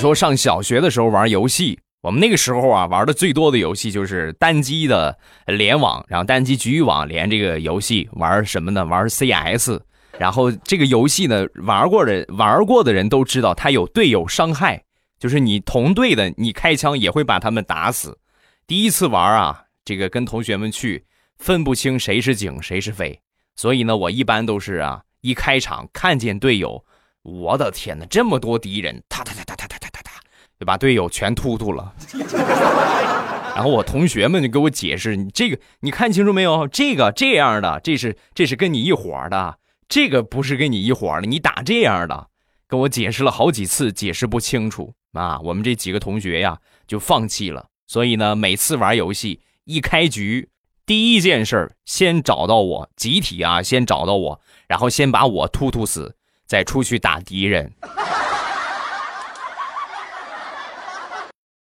说上小学的时候玩游戏，我们那个时候啊玩的最多的游戏就是单机的联网，然后单机局域网连这个游戏玩什么呢？玩 CS。然后这个游戏呢，玩过的玩过的人都知道，它有队友伤害，就是你同队的，你开枪也会把他们打死。第一次玩啊，这个跟同学们去，分不清谁是警谁是匪，所以呢，我一般都是啊，一开场看见队友，我的天哪，这么多敌人，他就把队友全突突了。然后我同学们就给我解释，你这个你看清楚没有？这个这样的，这是这是跟你一伙的。这个不是跟你一伙的，你打这样的，跟我解释了好几次，解释不清楚啊！我们这几个同学呀，就放弃了。所以呢，每次玩游戏一开局，第一件事先找到我，集体啊，先找到我，然后先把我突突死，再出去打敌人。